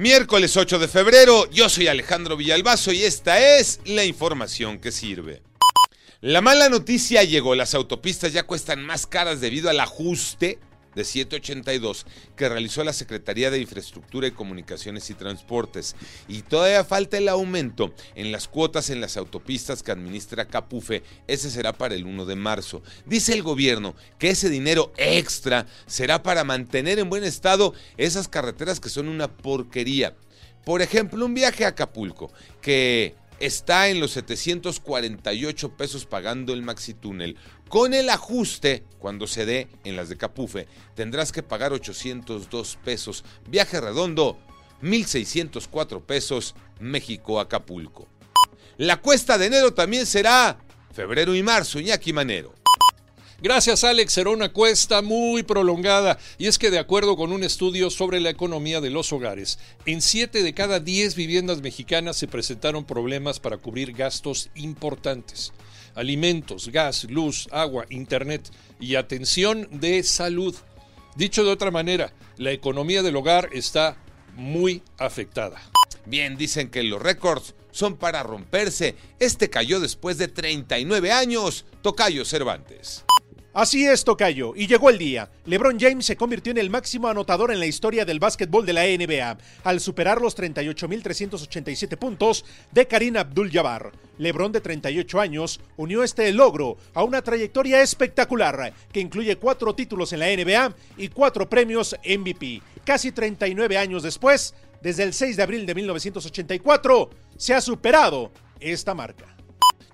Miércoles 8 de febrero, yo soy Alejandro Villalbazo y esta es la información que sirve. La mala noticia llegó, las autopistas ya cuestan más caras debido al ajuste de 782 que realizó la Secretaría de Infraestructura y Comunicaciones y Transportes. Y todavía falta el aumento en las cuotas en las autopistas que administra Capufe. Ese será para el 1 de marzo. Dice el gobierno que ese dinero extra será para mantener en buen estado esas carreteras que son una porquería. Por ejemplo, un viaje a Acapulco que está en los 748 pesos pagando el maxi túnel. Con el ajuste, cuando se dé en las de Capufe, tendrás que pagar 802 pesos. Viaje redondo, 1.604 pesos, México-Acapulco. La cuesta de enero también será febrero y marzo, Iñaki Manero. Gracias Alex, será una cuesta muy prolongada y es que de acuerdo con un estudio sobre la economía de los hogares, en 7 de cada 10 viviendas mexicanas se presentaron problemas para cubrir gastos importantes. Alimentos, gas, luz, agua, internet y atención de salud. Dicho de otra manera, la economía del hogar está muy afectada. Bien, dicen que los récords son para romperse. Este cayó después de 39 años. Tocayo Cervantes. Así es, Tocayo, y llegó el día. LeBron James se convirtió en el máximo anotador en la historia del básquetbol de la NBA, al superar los 38.387 puntos de Karim Abdul-Jabbar. LeBron, de 38 años, unió este logro a una trayectoria espectacular que incluye cuatro títulos en la NBA y cuatro premios MVP. Casi 39 años después, desde el 6 de abril de 1984, se ha superado esta marca.